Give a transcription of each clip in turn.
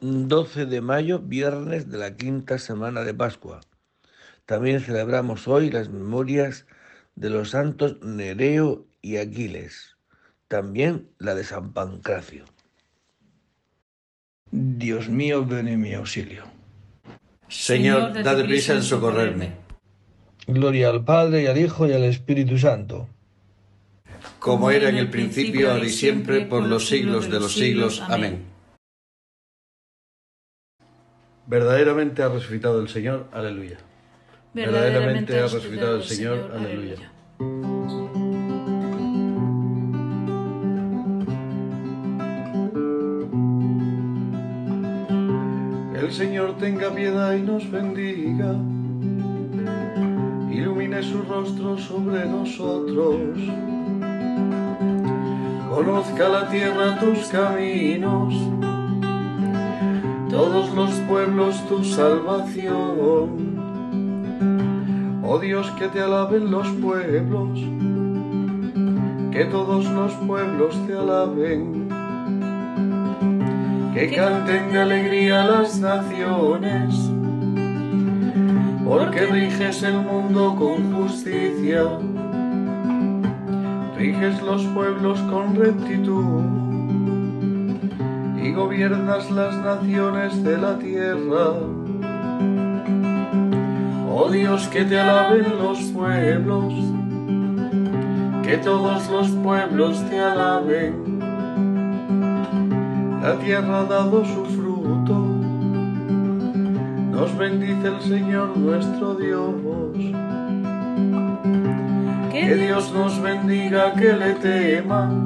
12 de mayo, viernes de la quinta semana de Pascua. También celebramos hoy las memorias de los santos Nereo y Aquiles, también la de San Pancracio. Dios mío, ven en mi auxilio. Señor, date prisa en socorrerme. Gloria al Padre y al Hijo y al Espíritu Santo. Como era en el principio, ahora y siempre, por los siglos de los siglos. Amén. Verdaderamente ha resucitado el Señor. Aleluya. Verdaderamente ha resucitado el Señor. Aleluya. El Señor tenga piedad y nos bendiga. Ilumine su rostro sobre nosotros. Conozca la tierra tus caminos todos los pueblos tu salvación. Oh Dios, que te alaben los pueblos, que todos los pueblos te alaben, que canten de alegría las naciones, porque riges el mundo con justicia, riges los pueblos con rectitud gobiernas las naciones de la tierra. Oh Dios, que te alaben los pueblos, que todos los pueblos te alaben. La tierra ha dado su fruto, nos bendice el Señor nuestro Dios. Que Dios nos bendiga, que le teman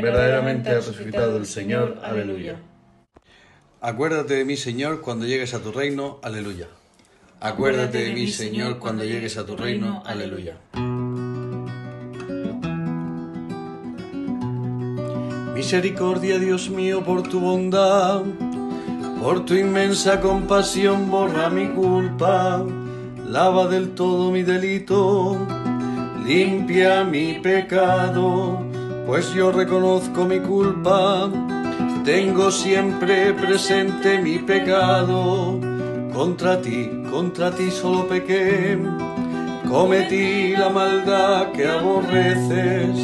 verdaderamente ha resucitado el Señor. Aleluya. Acuérdate de mí, Señor, cuando llegues a tu reino. Aleluya. Acuérdate de mí, Señor, cuando llegues a tu reino. Aleluya. Misericordia, Dios mío, por tu bondad, por tu inmensa compasión, borra mi culpa, lava del todo mi delito, limpia mi pecado pues yo reconozco mi culpa, tengo siempre presente mi pecado. Contra ti, contra ti solo pequé, cometí la maldad que aborreces,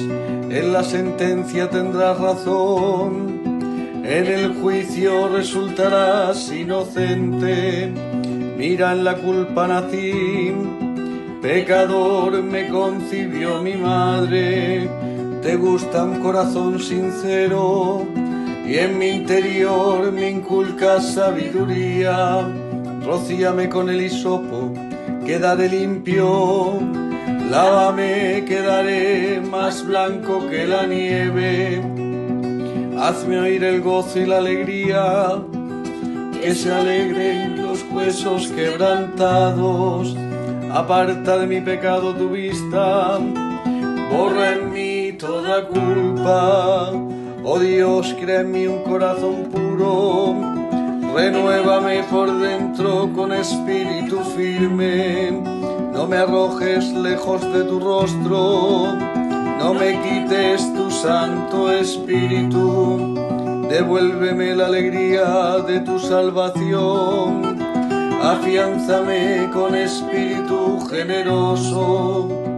en la sentencia tendrás razón, en el juicio resultarás inocente, mira en la culpa nací, pecador me concibió mi madre te gusta un corazón sincero y en mi interior me inculcas sabiduría. Rocíame con el hisopo, quedaré limpio. Lávame, quedaré más blanco que la nieve. Hazme oír el gozo y la alegría, que se alegren los huesos quebrantados. Aparta de mi pecado tu vista, borra en mí toda culpa. Oh Dios, crea en un corazón puro, renuévame por dentro con espíritu firme. No me arrojes lejos de tu rostro, no me quites tu santo espíritu. Devuélveme la alegría de tu salvación, afianzame con espíritu generoso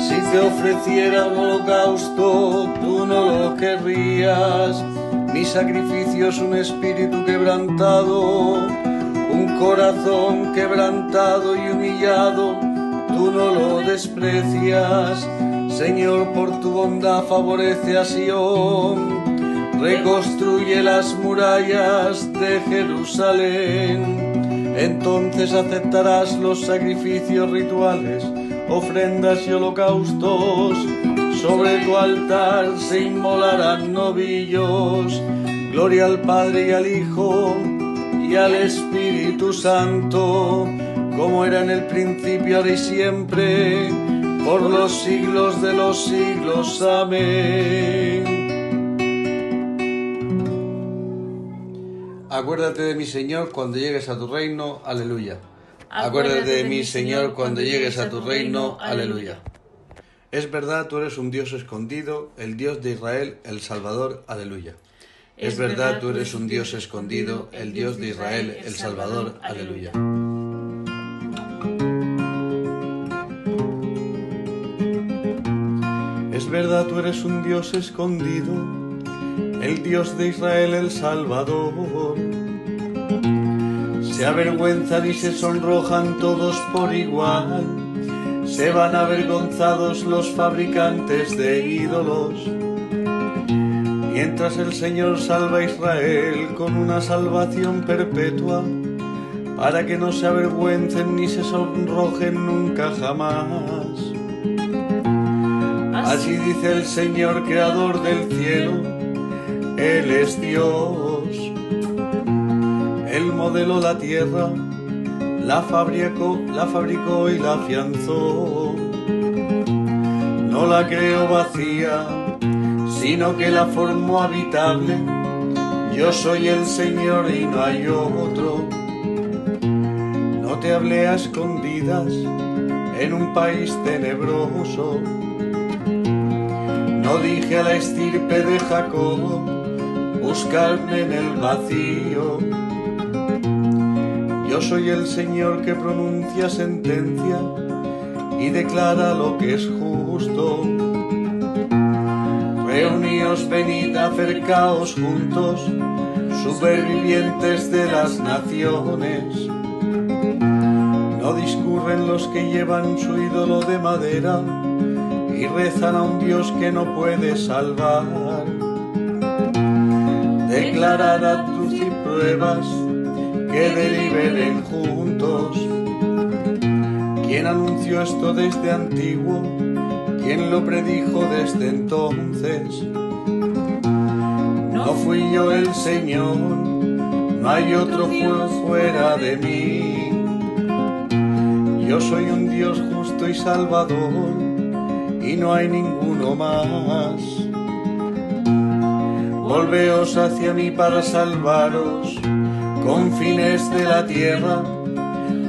si te ofreciera un holocausto, tú no lo querrías. Mi sacrificio es un espíritu quebrantado, un corazón quebrantado y humillado, tú no lo desprecias. Señor, por tu bondad favorece a Sion, reconstruye las murallas de Jerusalén. Entonces aceptarás los sacrificios rituales, ofrendas y holocaustos sobre tu altar se inmolarán novillos. Gloria al Padre y al Hijo y al Espíritu Santo, como era en el principio, ahora y siempre, por los siglos de los siglos. Amén. Acuérdate de mi Señor cuando llegues a tu reino. Aleluya. Acuérdate de mi Señor cuando llegues a tu reino. Aleluya. Es verdad, tú eres un Dios escondido, el Dios de Israel, el Salvador. Aleluya. Es verdad, tú eres un Dios escondido, el Dios de Israel, el Salvador. Aleluya. Es verdad, tú eres un Dios escondido, el Dios de Israel, el Salvador. Se avergüenzan y se sonrojan todos por igual se van avergonzados los fabricantes de ídolos. Mientras el Señor salva a Israel con una salvación perpetua, para que no se avergüencen ni se sonrojen nunca jamás. Así dice el Señor, creador del cielo, Él es Dios. Él modeló la tierra la fabricó, la fabricó y la afianzó. No la creó vacía, sino que la formó habitable. Yo soy el Señor y no hay otro. No te hablé a escondidas en un país tenebroso. No dije a la estirpe de Jacob, buscarme en el vacío yo soy el Señor que pronuncia sentencia y declara lo que es justo. Reuníos, venid, acercaos juntos, supervivientes de las naciones. No discurren los que llevan su ídolo de madera y rezan a un Dios que no puede salvar. Declarad tus y pruebas que deliberen juntos. ¿Quién anunció esto desde antiguo? ¿Quién lo predijo desde entonces? No fui yo el Señor, no hay otro fuera de mí. Yo soy un Dios justo y salvador y no hay ninguno más. Volveos hacia mí para salvaros confines de la tierra,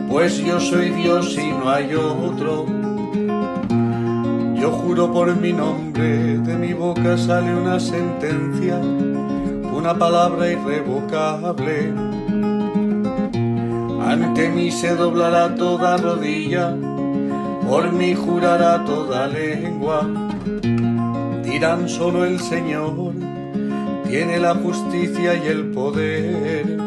pues yo soy Dios y no hay otro. Yo juro por mi nombre, de mi boca sale una sentencia, una palabra irrevocable. Ante mí se doblará toda rodilla, por mí jurará toda lengua. Dirán solo el Señor, tiene la justicia y el poder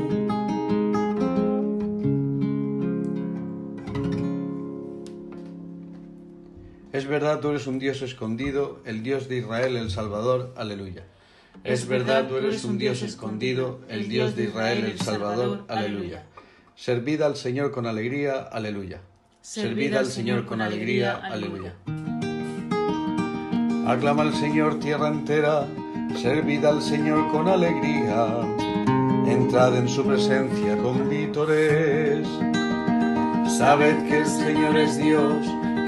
Verdad, tú eres un Dios escondido, el Dios de Israel, el Salvador. Aleluya. Es verdad, tú eres un Dios escondido, el Dios de Israel, el Salvador. Aleluya. Servid al Señor con alegría. Aleluya. Servid al Señor con alegría. Aleluya. Aclama al Señor tierra entera, servid al Señor con alegría. Entrad en su presencia con vítores. Sabed que el Señor es Dios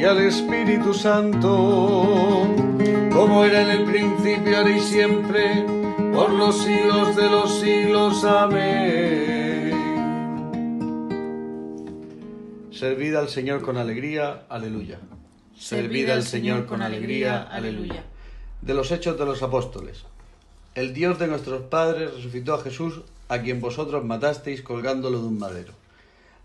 y al Espíritu Santo, como era en el principio, ahora y siempre por los siglos de los siglos. Amén. Servid al Señor con alegría, aleluya. Servid al Señor con alegría, aleluya. De los Hechos de los Apóstoles. El Dios de nuestros padres resucitó a Jesús, a quien vosotros matasteis colgándolo de un madero.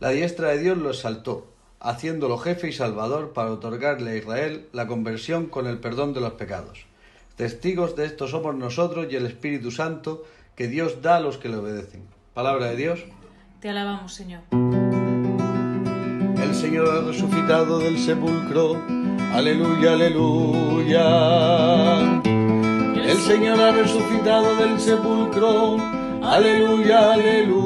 La diestra de Dios lo exaltó, haciéndolo jefe y salvador para otorgarle a Israel la conversión con el perdón de los pecados Testigos de esto somos nosotros y el Espíritu Santo que Dios da a los que le obedecen. Palabra de Dios. Te alabamos, Señor. El Señor ha resucitado del sepulcro. Aleluya, aleluya. El Señor ha resucitado del sepulcro. Aleluya, aleluya.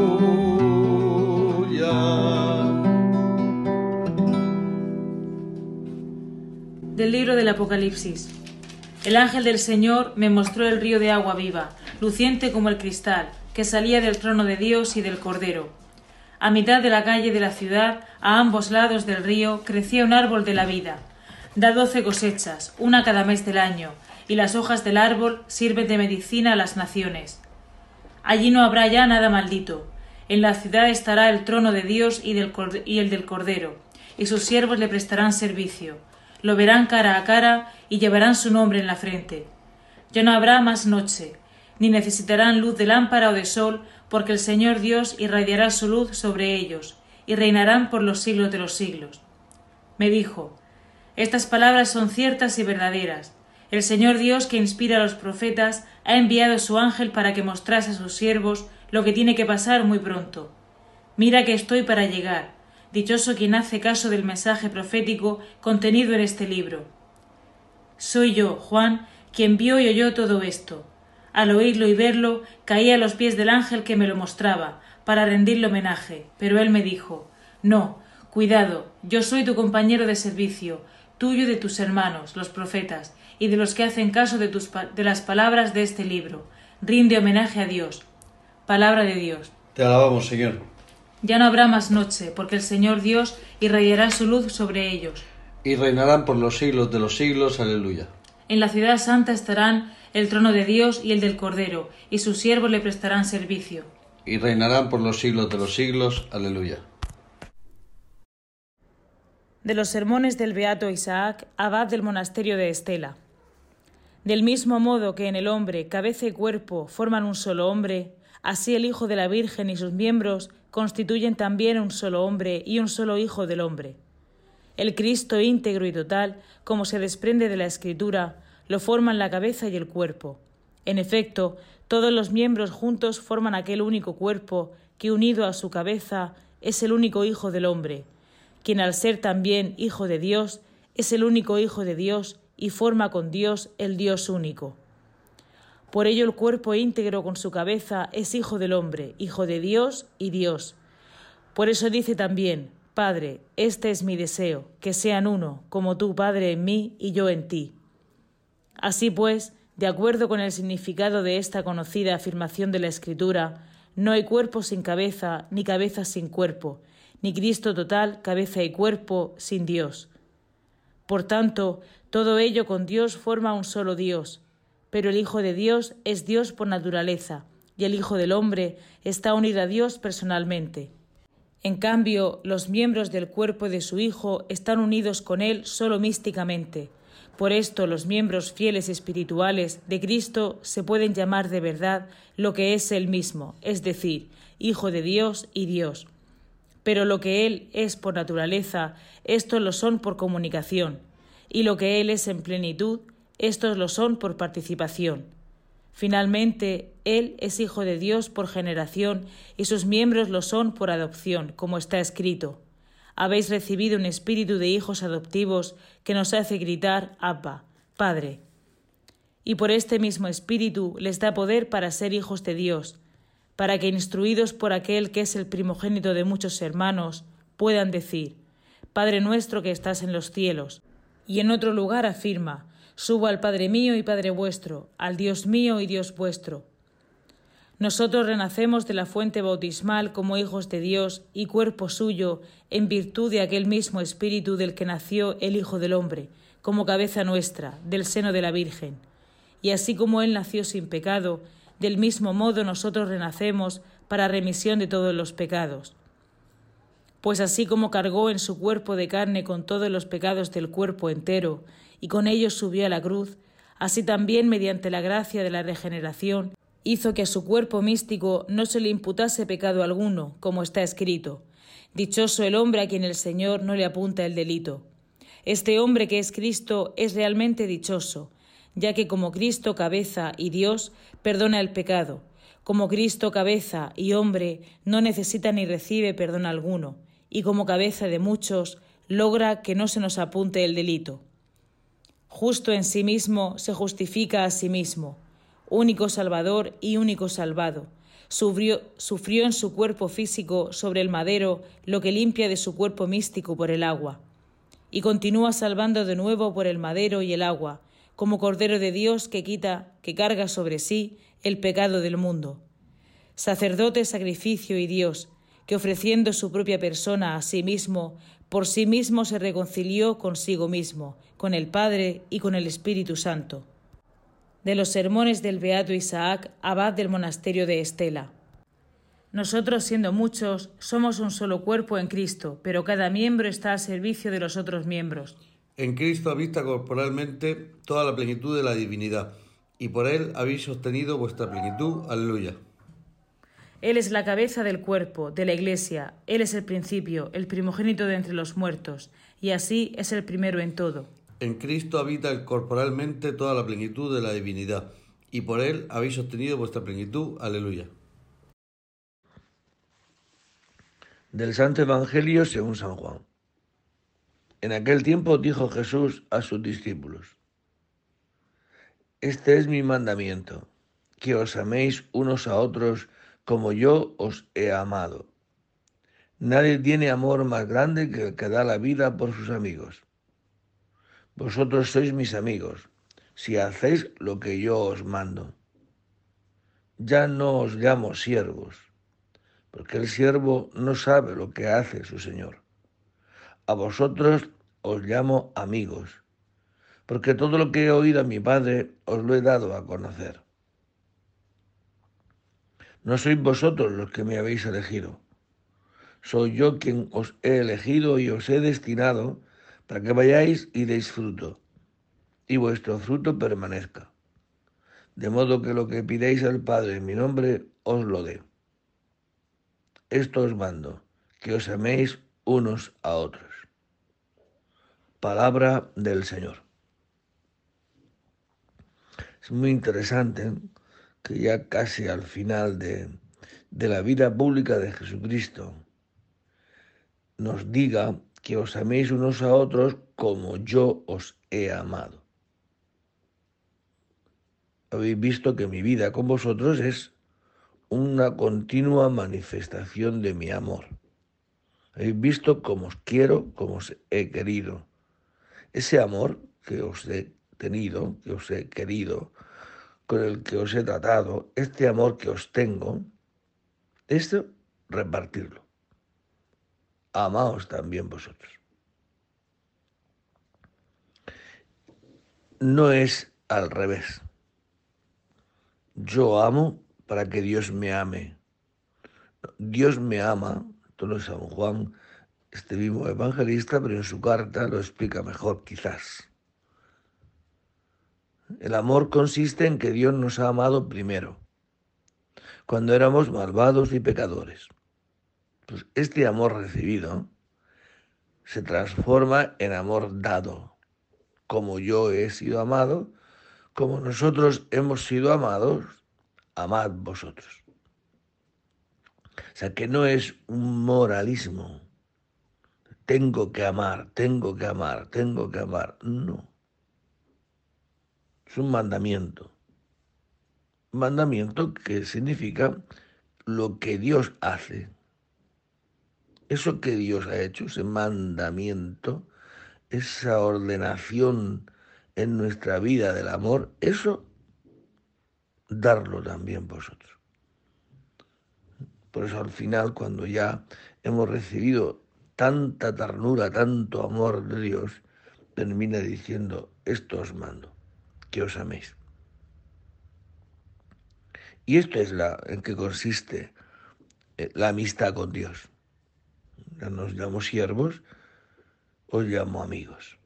Del libro del Apocalipsis. El ángel del Señor me mostró el río de agua viva, luciente como el cristal que salía del trono de Dios y del Cordero. A mitad de la calle de la ciudad, a ambos lados del río, crecía un árbol de la vida. Da doce cosechas, una cada mes del año, y las hojas del árbol sirven de medicina a las naciones. Allí no habrá ya nada maldito. En la ciudad estará el trono de Dios y, del, y el del Cordero, y sus siervos le prestarán servicio. Lo verán cara a cara y llevarán su nombre en la frente. Ya no habrá más noche, ni necesitarán luz de lámpara o de sol, porque el Señor Dios irradiará su luz sobre ellos, y reinarán por los siglos de los siglos. Me dijo, Estas palabras son ciertas y verdaderas. El Señor Dios, que inspira a los profetas, ha enviado su ángel para que mostrase a sus siervos lo que tiene que pasar muy pronto. Mira que estoy para llegar. Dichoso quien hace caso del mensaje profético contenido en este libro. Soy yo, Juan, quien vio y oyó todo esto. Al oírlo y verlo, caí a los pies del ángel que me lo mostraba, para rendirle homenaje, pero él me dijo No, cuidado, yo soy tu compañero de servicio, tuyo y de tus hermanos, los profetas, y de los que hacen caso de, tus de las palabras de este libro. Rinde homenaje a Dios. Palabra de Dios. Te alabamos, Señor. Ya no habrá más noche, porque el Señor Dios irradiará su luz sobre ellos. Y reinarán por los siglos de los siglos. Aleluya. En la ciudad santa estarán el trono de Dios y el del Cordero, y sus siervos le prestarán servicio. Y reinarán por los siglos de los siglos. Aleluya. De los sermones del Beato Isaac, abad del monasterio de Estela. Del mismo modo que en el hombre cabeza y cuerpo forman un solo hombre, así el Hijo de la Virgen y sus miembros constituyen también un solo hombre y un solo Hijo del hombre. El Cristo íntegro y total, como se desprende de la Escritura, lo forman la cabeza y el cuerpo. En efecto, todos los miembros juntos forman aquel único cuerpo que unido a su cabeza es el único Hijo del hombre, quien al ser también Hijo de Dios es el único Hijo de Dios y forma con Dios el Dios único. Por ello el cuerpo íntegro con su cabeza es Hijo del hombre, Hijo de Dios y Dios. Por eso dice también, Padre, este es mi deseo, que sean uno, como tú, Padre, en mí y yo en ti. Así pues, de acuerdo con el significado de esta conocida afirmación de la Escritura, no hay cuerpo sin cabeza, ni cabeza sin cuerpo, ni Cristo total, cabeza y cuerpo, sin Dios. Por tanto, todo ello con Dios forma un solo Dios, pero el Hijo de Dios es Dios por naturaleza, y el Hijo del Hombre está unido a Dios personalmente. En cambio, los miembros del cuerpo de su Hijo están unidos con Él solo místicamente, por esto los miembros fieles espirituales de Cristo se pueden llamar de verdad lo que es Él mismo, es decir, Hijo de Dios y Dios. Pero lo que Él es por naturaleza, estos lo son por comunicación, y lo que Él es en plenitud, estos lo son por participación. Finalmente, Él es Hijo de Dios por generación y sus miembros lo son por adopción, como está escrito. Habéis recibido un espíritu de hijos adoptivos que nos hace gritar Abba, Padre. Y por este mismo espíritu les da poder para ser hijos de Dios, para que, instruidos por aquel que es el primogénito de muchos hermanos, puedan decir, Padre nuestro que estás en los cielos. Y en otro lugar afirma, Subo al Padre mío y Padre vuestro, al Dios mío y Dios vuestro. Nosotros renacemos de la fuente bautismal como hijos de Dios y cuerpo suyo, en virtud de aquel mismo Espíritu del que nació el Hijo del Hombre, como cabeza nuestra, del seno de la Virgen. Y así como Él nació sin pecado, del mismo modo nosotros renacemos para remisión de todos los pecados. Pues así como cargó en su cuerpo de carne con todos los pecados del cuerpo entero, y con ellos subió a la cruz, así también mediante la gracia de la regeneración, hizo que a su cuerpo místico no se le imputase pecado alguno, como está escrito. Dichoso el hombre a quien el Señor no le apunta el delito. Este hombre que es Cristo es realmente dichoso, ya que como Cristo cabeza y Dios perdona el pecado, como Cristo cabeza y hombre no necesita ni recibe perdón alguno, y como cabeza de muchos logra que no se nos apunte el delito. Justo en sí mismo se justifica a sí mismo, único Salvador y único salvado. Sufrió, sufrió en su cuerpo físico sobre el madero lo que limpia de su cuerpo místico por el agua, y continúa salvando de nuevo por el madero y el agua, como Cordero de Dios que quita, que carga sobre sí el pecado del mundo. Sacerdote, sacrificio y Dios, que ofreciendo su propia persona a sí mismo, por sí mismo se reconcilió consigo mismo, con el Padre y con el Espíritu Santo. De los sermones del Beato Isaac, abad del monasterio de Estela. Nosotros, siendo muchos, somos un solo cuerpo en Cristo, pero cada miembro está al servicio de los otros miembros. En Cristo habita corporalmente toda la plenitud de la divinidad, y por Él habéis sostenido vuestra plenitud. Aleluya. Él es la cabeza del cuerpo, de la Iglesia, Él es el principio, el primogénito de entre los muertos, y así es el primero en todo. En Cristo habita corporalmente toda la plenitud de la divinidad, y por Él habéis sostenido vuestra plenitud. Aleluya. Del Santo Evangelio según San Juan. En aquel tiempo dijo Jesús a sus discípulos, Este es mi mandamiento, que os améis unos a otros como yo os he amado. Nadie tiene amor más grande que el que da la vida por sus amigos. Vosotros sois mis amigos, si hacéis lo que yo os mando. Ya no os llamo siervos, porque el siervo no sabe lo que hace su Señor a vosotros os llamo amigos, porque todo lo que he oído a mi Padre os lo he dado a conocer. No sois vosotros los que me habéis elegido, soy yo quien os he elegido y os he destinado para que vayáis y deis fruto, y vuestro fruto permanezca, de modo que lo que pidéis al Padre en mi nombre os lo dé. Esto os mando, que os améis unos a otros. Palabra del Señor. Es muy interesante que ya casi al final de, de la vida pública de Jesucristo nos diga que os améis unos a otros como yo os he amado. Habéis visto que mi vida con vosotros es una continua manifestación de mi amor. Habéis visto cómo os quiero, cómo os he querido ese amor que os he tenido, que os he querido, con el que os he tratado, este amor que os tengo, esto repartirlo. Amaos también vosotros. No es al revés. Yo amo para que Dios me ame. Dios me ama, esto no es San Juan este mismo evangelista, pero en su carta lo explica mejor quizás. El amor consiste en que Dios nos ha amado primero, cuando éramos malvados y pecadores. Pues este amor recibido se transforma en amor dado. Como yo he sido amado, como nosotros hemos sido amados, amad vosotros. O sea, que no es un moralismo. Tengo que amar, tengo que amar, tengo que amar. No. Es un mandamiento. mandamiento que significa lo que Dios hace. Eso que Dios ha hecho, ese mandamiento, esa ordenación en nuestra vida del amor, eso darlo también vosotros. Por eso al final, cuando ya hemos recibido tanta ternura, tanto amor de Dios, termina diciendo, esto os mando, que os améis. Y esto es la en que consiste eh, la amistad con Dios. Ya nos llamo siervos, os llamo amigos.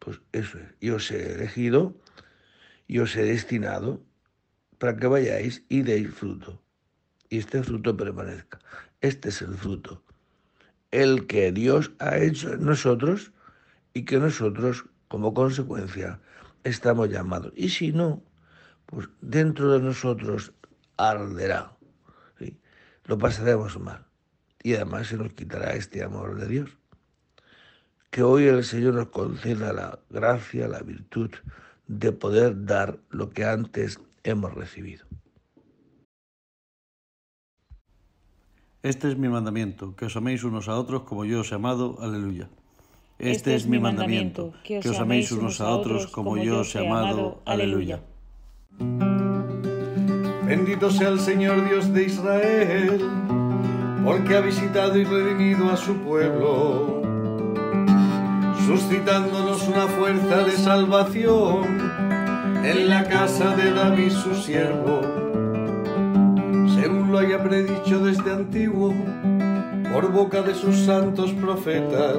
Pues eso es, yo os he elegido y os he destinado para que vayáis y deis fruto. Y este fruto permanezca. Este es el fruto. El que Dios ha hecho en nosotros y que nosotros, como consecuencia, estamos llamados. Y si no, pues dentro de nosotros arderá. Lo pasaremos mal. Y además se nos quitará este amor de Dios. Que hoy el Señor nos conceda la gracia, la virtud de poder dar lo que antes hemos recibido. Este es mi mandamiento, que os améis unos a otros como yo os he amado. Aleluya. Este, es mi mandamiento, que os améis unos a otros como yo os he amado. Aleluya. Bendito sea el Señor Dios de Israel, porque ha visitado y redimido a su pueblo, suscitándonos una fuerza de salvación en la casa de David su siervo, según lo haya predicho desde antiguo, por boca de sus santos profetas.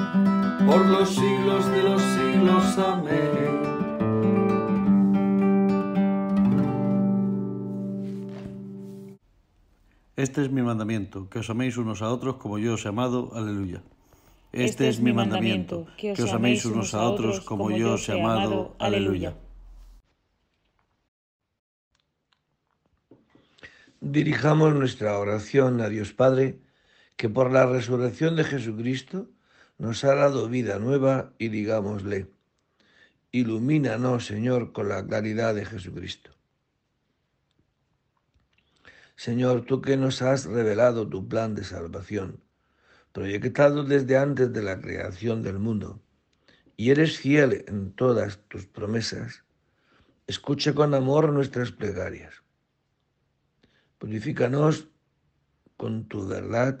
por los siglos de los siglos. Amén. Este es mi mandamiento, que os améis unos a otros como yo os he amado. Aleluya. Este, este es mi mandamiento, que os améis unos a otros como yo os he amado. Aleluya. Dirijamos nuestra oración a Dios Padre, que por la resurrección de Jesucristo nos ha dado vida nueva y digámosle, ilumínanos Señor con la claridad de Jesucristo. Señor, tú que nos has revelado tu plan de salvación, proyectado desde antes de la creación del mundo, y eres fiel en todas tus promesas, escucha con amor nuestras plegarias Purifícanos con tu verdad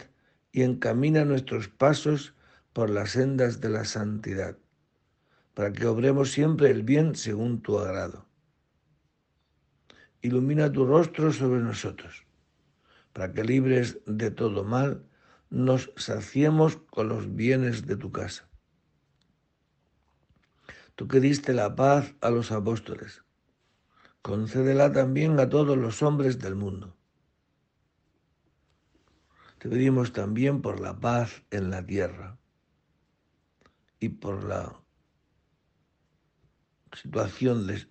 y encamina nuestros pasos por las sendas de la santidad, para que obremos siempre el bien según tu agrado. Ilumina tu rostro sobre nosotros, para que libres de todo mal nos saciemos con los bienes de tu casa. Tú que diste la paz a los apóstoles, concédela también a todos los hombres del mundo. Te pedimos también por la paz en la tierra y por la situación de,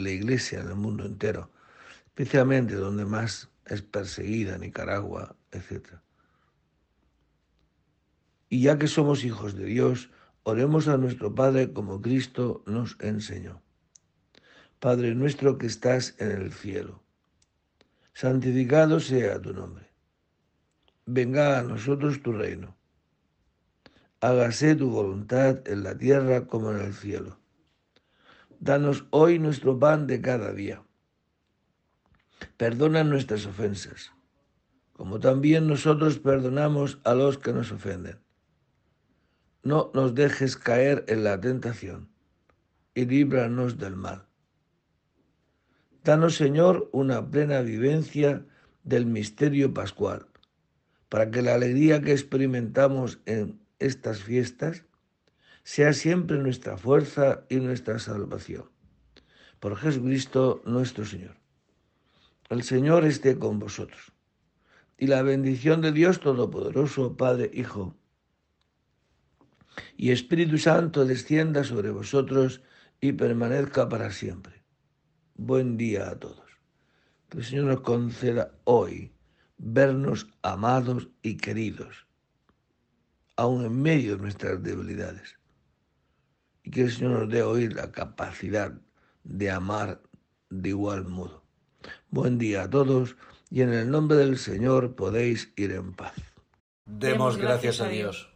la iglesia en el mundo entero, especialmente donde más es perseguida, Nicaragua, etc. Y ya que somos hijos de Dios, oremos a nuestro Padre como Cristo nos enseñó. Padre nuestro que estás en el cielo, santificado sea tu nombre. Venga a nosotros tu reino. Hágase tu voluntad en la tierra como en el cielo. Danos hoy nuestro pan de cada día. Perdona nuestras ofensas, como también nosotros perdonamos a los que nos ofenden. No nos dejes caer en la tentación y líbranos del mal. Danos, Señor, una plena vivencia del misterio pascual, para que la alegría que experimentamos en estas fiestas sea siempre nuestra fuerza y nuestra salvación. Por Jesucristo nuestro Señor. El Señor esté con vosotros. Y la bendición de Dios Todopoderoso, Padre, Hijo y Espíritu Santo descienda sobre vosotros y permanezca para siempre. Buen día a todos. Que el Señor nos conceda hoy vernos amados y queridos, aun en medio de nuestras debilidades y que el Señor nos dé hoy la capacidad de amar de igual modo. Buen día a todos y en el nombre del Señor podéis ir en paz. Demos gracias a Dios.